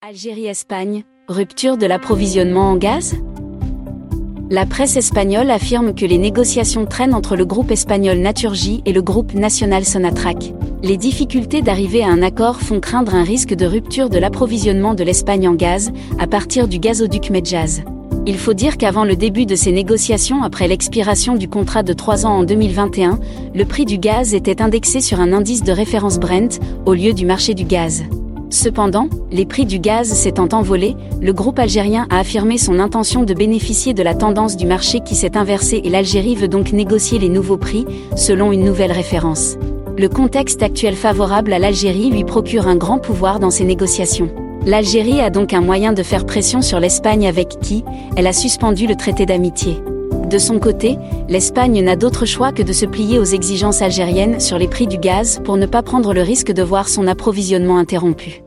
Algérie-Espagne, rupture de l'approvisionnement en gaz? La presse espagnole affirme que les négociations traînent entre le groupe espagnol Naturgy et le groupe national Sonatrach. Les difficultés d'arriver à un accord font craindre un risque de rupture de l'approvisionnement de l'Espagne en gaz à partir du gazoduc Medjaz. Il faut dire qu'avant le début de ces négociations après l'expiration du contrat de 3 ans en 2021, le prix du gaz était indexé sur un indice de référence Brent au lieu du marché du gaz. Cependant, les prix du gaz s'étant envolés, le groupe algérien a affirmé son intention de bénéficier de la tendance du marché qui s'est inversée et l'Algérie veut donc négocier les nouveaux prix, selon une nouvelle référence. Le contexte actuel favorable à l'Algérie lui procure un grand pouvoir dans ces négociations. L'Algérie a donc un moyen de faire pression sur l'Espagne avec qui elle a suspendu le traité d'amitié. De son côté, l'Espagne n'a d'autre choix que de se plier aux exigences algériennes sur les prix du gaz pour ne pas prendre le risque de voir son approvisionnement interrompu.